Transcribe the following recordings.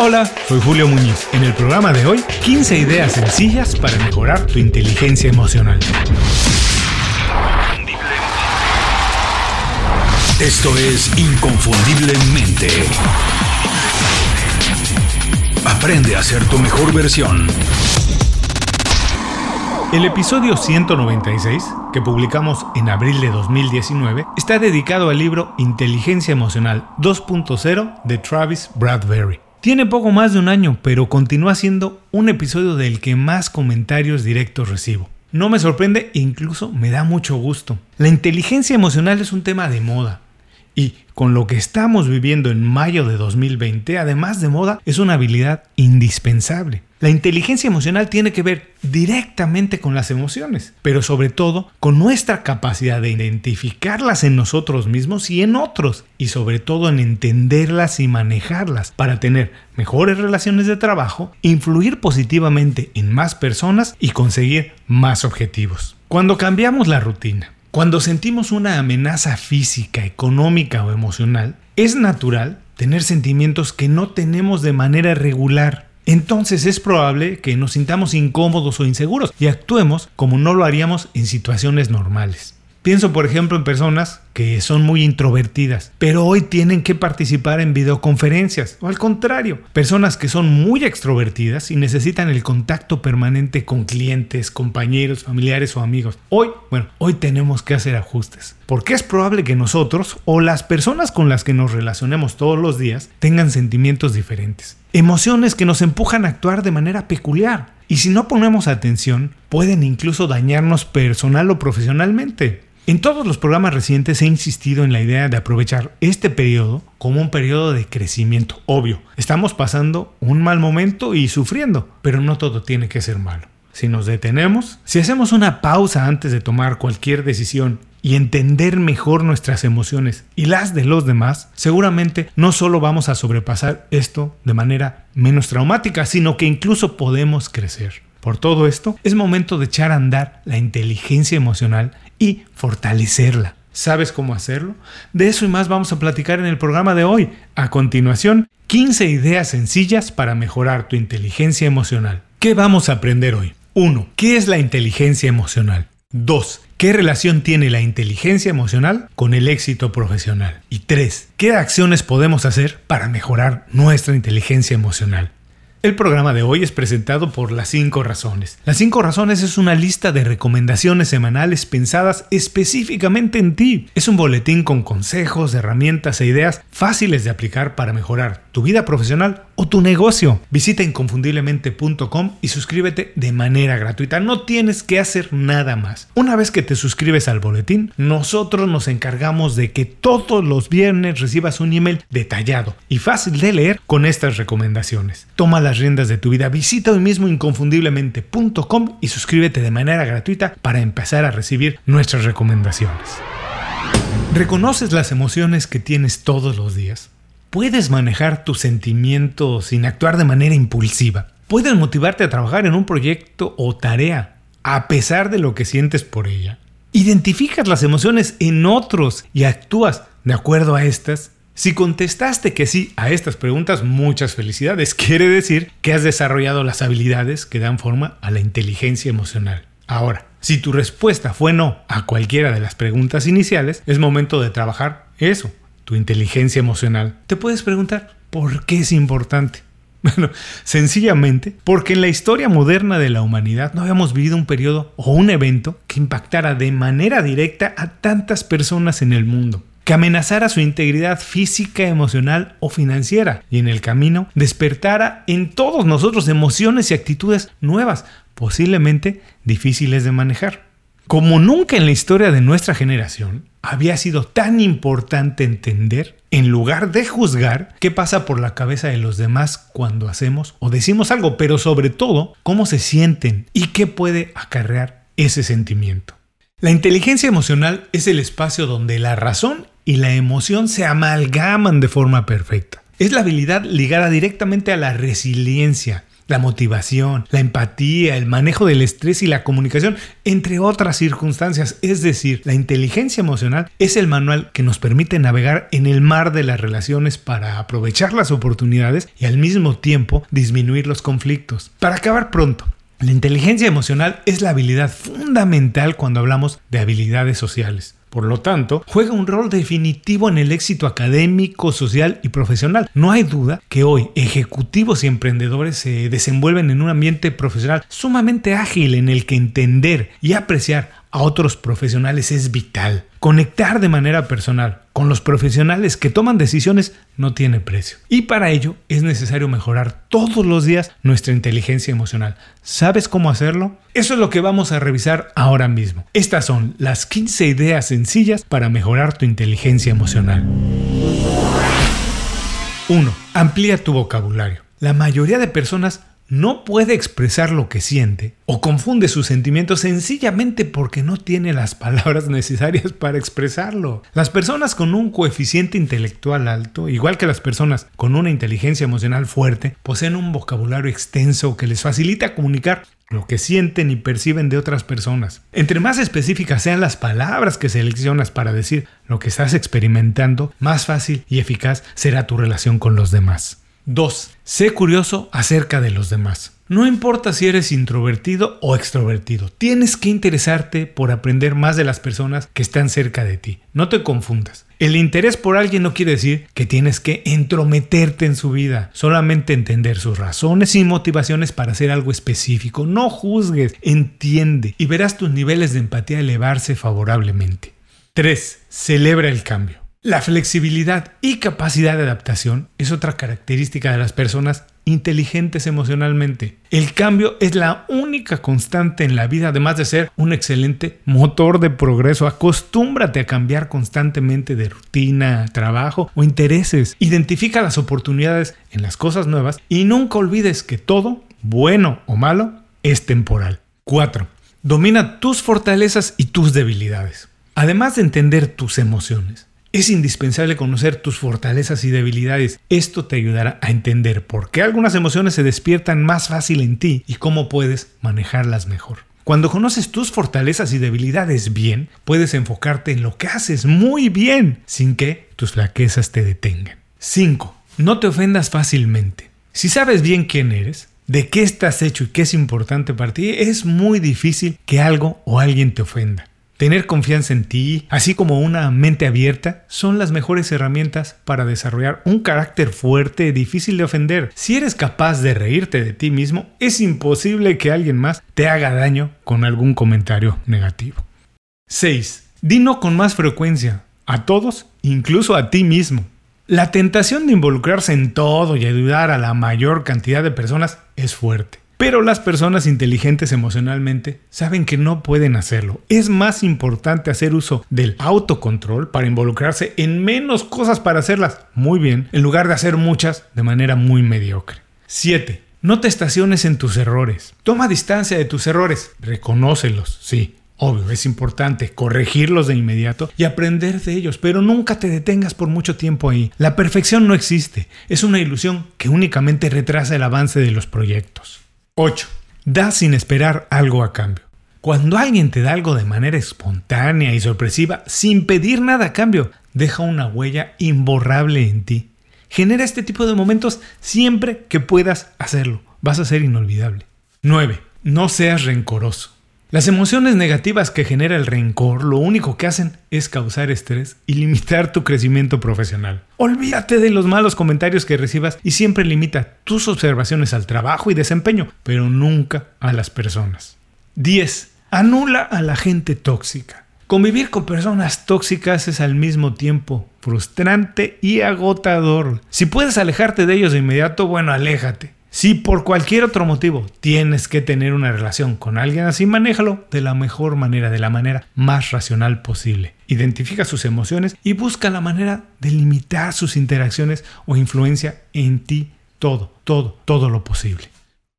Hola, soy Julio Muñiz. En el programa de hoy, 15 ideas sencillas para mejorar tu inteligencia emocional. Esto es Inconfundiblemente. Aprende a ser tu mejor versión. El episodio 196, que publicamos en abril de 2019, está dedicado al libro Inteligencia Emocional 2.0 de Travis Bradbury. Tiene poco más de un año, pero continúa siendo un episodio del que más comentarios directos recibo. No me sorprende e incluso me da mucho gusto. La inteligencia emocional es un tema de moda. Y con lo que estamos viviendo en mayo de 2020, además de moda, es una habilidad indispensable. La inteligencia emocional tiene que ver directamente con las emociones, pero sobre todo con nuestra capacidad de identificarlas en nosotros mismos y en otros, y sobre todo en entenderlas y manejarlas para tener mejores relaciones de trabajo, influir positivamente en más personas y conseguir más objetivos. Cuando cambiamos la rutina, cuando sentimos una amenaza física, económica o emocional, es natural tener sentimientos que no tenemos de manera regular entonces es probable que nos sintamos incómodos o inseguros y actuemos como no lo haríamos en situaciones normales. Pienso, por ejemplo, en personas que son muy introvertidas, pero hoy tienen que participar en videoconferencias, o al contrario, personas que son muy extrovertidas y necesitan el contacto permanente con clientes, compañeros, familiares o amigos. Hoy, bueno, hoy tenemos que hacer ajustes, porque es probable que nosotros o las personas con las que nos relacionemos todos los días tengan sentimientos diferentes, emociones que nos empujan a actuar de manera peculiar. Y si no ponemos atención, pueden incluso dañarnos personal o profesionalmente. En todos los programas recientes he insistido en la idea de aprovechar este periodo como un periodo de crecimiento. Obvio, estamos pasando un mal momento y sufriendo, pero no todo tiene que ser malo. Si nos detenemos, si hacemos una pausa antes de tomar cualquier decisión y entender mejor nuestras emociones y las de los demás, seguramente no solo vamos a sobrepasar esto de manera menos traumática, sino que incluso podemos crecer. Por todo esto, es momento de echar a andar la inteligencia emocional y fortalecerla. ¿Sabes cómo hacerlo? De eso y más vamos a platicar en el programa de hoy. A continuación, 15 ideas sencillas para mejorar tu inteligencia emocional. ¿Qué vamos a aprender hoy? 1. ¿Qué es la inteligencia emocional? 2. ¿Qué relación tiene la inteligencia emocional con el éxito profesional? Y 3. ¿Qué acciones podemos hacer para mejorar nuestra inteligencia emocional? El programa de hoy es presentado por Las 5 Razones. Las 5 Razones es una lista de recomendaciones semanales pensadas específicamente en ti. Es un boletín con consejos, herramientas e ideas fáciles de aplicar para mejorar tu vida profesional o tu negocio. Visita inconfundiblemente.com y suscríbete de manera gratuita. No tienes que hacer nada más. Una vez que te suscribes al boletín, nosotros nos encargamos de que todos los viernes recibas un email detallado y fácil de leer con estas recomendaciones. Toma las riendas de tu vida. Visita hoy mismo inconfundiblemente.com y suscríbete de manera gratuita para empezar a recibir nuestras recomendaciones. ¿Reconoces las emociones que tienes todos los días? Puedes manejar tus sentimientos sin actuar de manera impulsiva. Puedes motivarte a trabajar en un proyecto o tarea a pesar de lo que sientes por ella. Identificas las emociones en otros y actúas de acuerdo a estas. Si contestaste que sí a estas preguntas, muchas felicidades. Quiere decir que has desarrollado las habilidades que dan forma a la inteligencia emocional. Ahora, si tu respuesta fue no a cualquiera de las preguntas iniciales, es momento de trabajar eso, tu inteligencia emocional, te puedes preguntar, ¿por qué es importante? Bueno, sencillamente porque en la historia moderna de la humanidad no habíamos vivido un periodo o un evento que impactara de manera directa a tantas personas en el mundo, que amenazara su integridad física, emocional o financiera y en el camino despertara en todos nosotros emociones y actitudes nuevas, posiblemente difíciles de manejar. Como nunca en la historia de nuestra generación había sido tan importante entender, en lugar de juzgar, qué pasa por la cabeza de los demás cuando hacemos o decimos algo, pero sobre todo, cómo se sienten y qué puede acarrear ese sentimiento. La inteligencia emocional es el espacio donde la razón y la emoción se amalgaman de forma perfecta. Es la habilidad ligada directamente a la resiliencia la motivación, la empatía, el manejo del estrés y la comunicación, entre otras circunstancias. Es decir, la inteligencia emocional es el manual que nos permite navegar en el mar de las relaciones para aprovechar las oportunidades y al mismo tiempo disminuir los conflictos. Para acabar pronto, la inteligencia emocional es la habilidad fundamental cuando hablamos de habilidades sociales. Por lo tanto, juega un rol definitivo en el éxito académico, social y profesional. No hay duda que hoy ejecutivos y emprendedores se desenvuelven en un ambiente profesional sumamente ágil en el que entender y apreciar a otros profesionales es vital. Conectar de manera personal con los profesionales que toman decisiones no tiene precio. Y para ello es necesario mejorar todos los días nuestra inteligencia emocional. ¿Sabes cómo hacerlo? Eso es lo que vamos a revisar ahora mismo. Estas son las 15 ideas sencillas para mejorar tu inteligencia emocional. 1. Amplía tu vocabulario. La mayoría de personas no puede expresar lo que siente o confunde sus sentimientos sencillamente porque no tiene las palabras necesarias para expresarlo. Las personas con un coeficiente intelectual alto, igual que las personas con una inteligencia emocional fuerte, poseen un vocabulario extenso que les facilita comunicar lo que sienten y perciben de otras personas. Entre más específicas sean las palabras que seleccionas para decir lo que estás experimentando, más fácil y eficaz será tu relación con los demás. 2. Sé curioso acerca de los demás. No importa si eres introvertido o extrovertido, tienes que interesarte por aprender más de las personas que están cerca de ti. No te confundas. El interés por alguien no quiere decir que tienes que entrometerte en su vida, solamente entender sus razones y motivaciones para hacer algo específico. No juzgues, entiende y verás tus niveles de empatía elevarse favorablemente. 3. Celebra el cambio. La flexibilidad y capacidad de adaptación es otra característica de las personas inteligentes emocionalmente. El cambio es la única constante en la vida, además de ser un excelente motor de progreso. Acostúmbrate a cambiar constantemente de rutina, trabajo o intereses. Identifica las oportunidades en las cosas nuevas y nunca olvides que todo, bueno o malo, es temporal. 4. Domina tus fortalezas y tus debilidades. Además de entender tus emociones, es indispensable conocer tus fortalezas y debilidades. Esto te ayudará a entender por qué algunas emociones se despiertan más fácil en ti y cómo puedes manejarlas mejor. Cuando conoces tus fortalezas y debilidades bien, puedes enfocarte en lo que haces muy bien sin que tus flaquezas te detengan. 5. No te ofendas fácilmente. Si sabes bien quién eres, de qué estás hecho y qué es importante para ti, es muy difícil que algo o alguien te ofenda. Tener confianza en ti, así como una mente abierta, son las mejores herramientas para desarrollar un carácter fuerte, difícil de ofender. Si eres capaz de reírte de ti mismo, es imposible que alguien más te haga daño con algún comentario negativo. 6. Dino con más frecuencia, a todos, incluso a ti mismo. La tentación de involucrarse en todo y ayudar a la mayor cantidad de personas es fuerte. Pero las personas inteligentes emocionalmente saben que no pueden hacerlo. Es más importante hacer uso del autocontrol para involucrarse en menos cosas para hacerlas muy bien, en lugar de hacer muchas de manera muy mediocre. 7. No te estaciones en tus errores. Toma distancia de tus errores. Reconócelos, sí. Obvio, es importante corregirlos de inmediato y aprender de ellos, pero nunca te detengas por mucho tiempo ahí. La perfección no existe, es una ilusión que únicamente retrasa el avance de los proyectos. 8. Da sin esperar algo a cambio. Cuando alguien te da algo de manera espontánea y sorpresiva, sin pedir nada a cambio, deja una huella imborrable en ti. Genera este tipo de momentos siempre que puedas hacerlo. Vas a ser inolvidable. 9. No seas rencoroso. Las emociones negativas que genera el rencor lo único que hacen es causar estrés y limitar tu crecimiento profesional. Olvídate de los malos comentarios que recibas y siempre limita tus observaciones al trabajo y desempeño, pero nunca a las personas. 10. Anula a la gente tóxica. Convivir con personas tóxicas es al mismo tiempo frustrante y agotador. Si puedes alejarte de ellos de inmediato, bueno, aléjate. Si por cualquier otro motivo tienes que tener una relación con alguien así, manéjalo de la mejor manera, de la manera más racional posible. Identifica sus emociones y busca la manera de limitar sus interacciones o influencia en ti todo, todo, todo lo posible.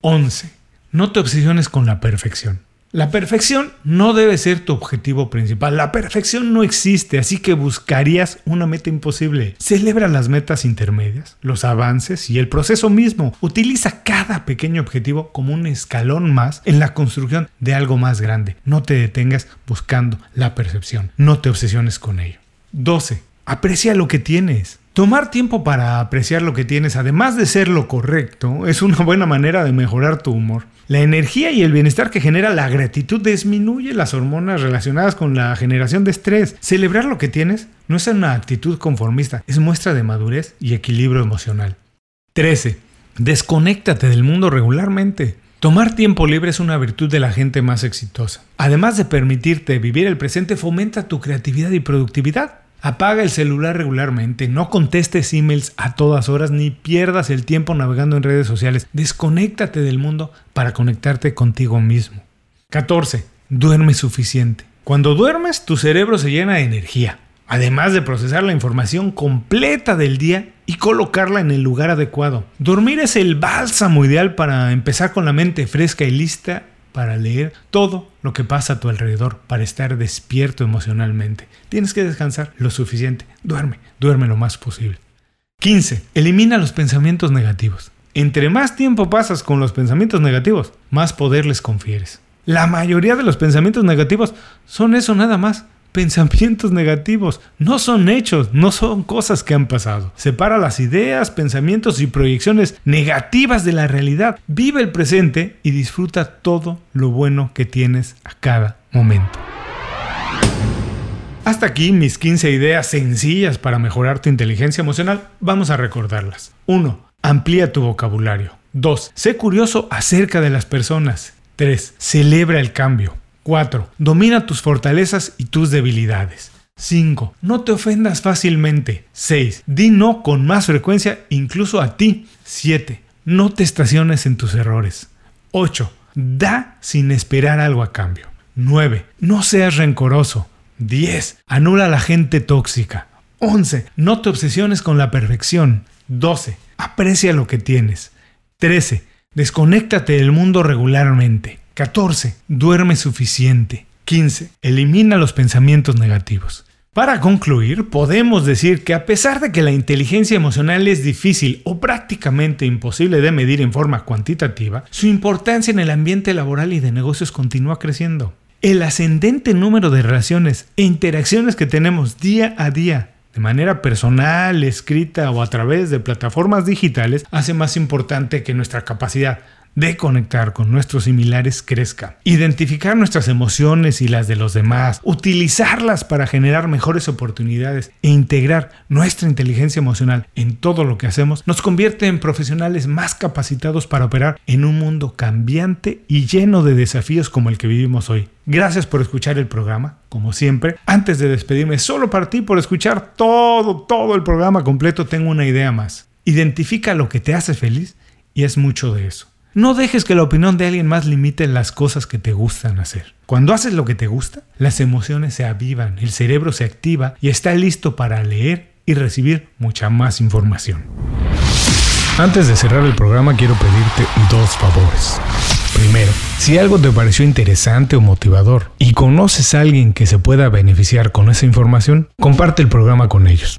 11. No te obsesiones con la perfección. La perfección no debe ser tu objetivo principal. La perfección no existe, así que buscarías una meta imposible. Celebra las metas intermedias, los avances y el proceso mismo. Utiliza cada pequeño objetivo como un escalón más en la construcción de algo más grande. No te detengas buscando la percepción. No te obsesiones con ello. 12. Aprecia lo que tienes. Tomar tiempo para apreciar lo que tienes, además de ser lo correcto, es una buena manera de mejorar tu humor. La energía y el bienestar que genera la gratitud disminuye las hormonas relacionadas con la generación de estrés. Celebrar lo que tienes no es una actitud conformista, es muestra de madurez y equilibrio emocional. 13. Desconéctate del mundo regularmente. Tomar tiempo libre es una virtud de la gente más exitosa. Además de permitirte vivir el presente, fomenta tu creatividad y productividad. Apaga el celular regularmente, no contestes emails a todas horas ni pierdas el tiempo navegando en redes sociales. Desconéctate del mundo para conectarte contigo mismo. 14. Duerme suficiente. Cuando duermes, tu cerebro se llena de energía, además de procesar la información completa del día y colocarla en el lugar adecuado. Dormir es el bálsamo ideal para empezar con la mente fresca y lista para leer todo lo que pasa a tu alrededor, para estar despierto emocionalmente. Tienes que descansar lo suficiente. Duerme, duerme lo más posible. 15. Elimina los pensamientos negativos. Entre más tiempo pasas con los pensamientos negativos, más poder les confieres. La mayoría de los pensamientos negativos son eso nada más, pensamientos negativos, no son hechos, no son cosas que han pasado. Separa las ideas, pensamientos y proyecciones negativas de la realidad. Vive el presente y disfruta todo lo bueno que tienes a cada momento. Hasta aquí mis 15 ideas sencillas para mejorar tu inteligencia emocional. Vamos a recordarlas. 1. Amplía tu vocabulario. 2. Sé curioso acerca de las personas. 3. Celebra el cambio. 4. Domina tus fortalezas y tus debilidades. 5. No te ofendas fácilmente. 6. Di no con más frecuencia incluso a ti. 7. No te estaciones en tus errores. 8. Da sin esperar algo a cambio. 9. No seas rencoroso. 10. Anula a la gente tóxica. 11. No te obsesiones con la perfección. 12. Aprecia lo que tienes. 13. Desconéctate del mundo regularmente. 14. Duerme suficiente. 15. Elimina los pensamientos negativos. Para concluir, podemos decir que a pesar de que la inteligencia emocional es difícil o prácticamente imposible de medir en forma cuantitativa, su importancia en el ambiente laboral y de negocios continúa creciendo. El ascendente número de relaciones e interacciones que tenemos día a día de manera personal, escrita o a través de plataformas digitales hace más importante que nuestra capacidad de conectar con nuestros similares crezca. Identificar nuestras emociones y las de los demás, utilizarlas para generar mejores oportunidades e integrar nuestra inteligencia emocional en todo lo que hacemos nos convierte en profesionales más capacitados para operar en un mundo cambiante y lleno de desafíos como el que vivimos hoy. Gracias por escuchar el programa, como siempre. Antes de despedirme, solo para ti por escuchar todo, todo el programa completo, tengo una idea más. Identifica lo que te hace feliz y es mucho de eso. No dejes que la opinión de alguien más limite las cosas que te gustan hacer. Cuando haces lo que te gusta, las emociones se avivan, el cerebro se activa y está listo para leer y recibir mucha más información. Antes de cerrar el programa quiero pedirte dos favores. Primero, si algo te pareció interesante o motivador y conoces a alguien que se pueda beneficiar con esa información, comparte el programa con ellos.